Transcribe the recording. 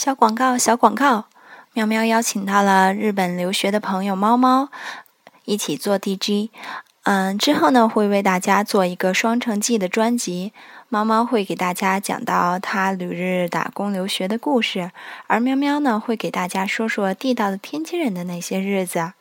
小广告小广告。喵喵邀请到了日本留学的朋友猫猫一起做 dj 嗯之后呢会为大家做一个双城记的专辑。猫猫会给大家讲到他旅日打工留学的故事而喵喵呢会给大家说说地道的天津人的那些日子。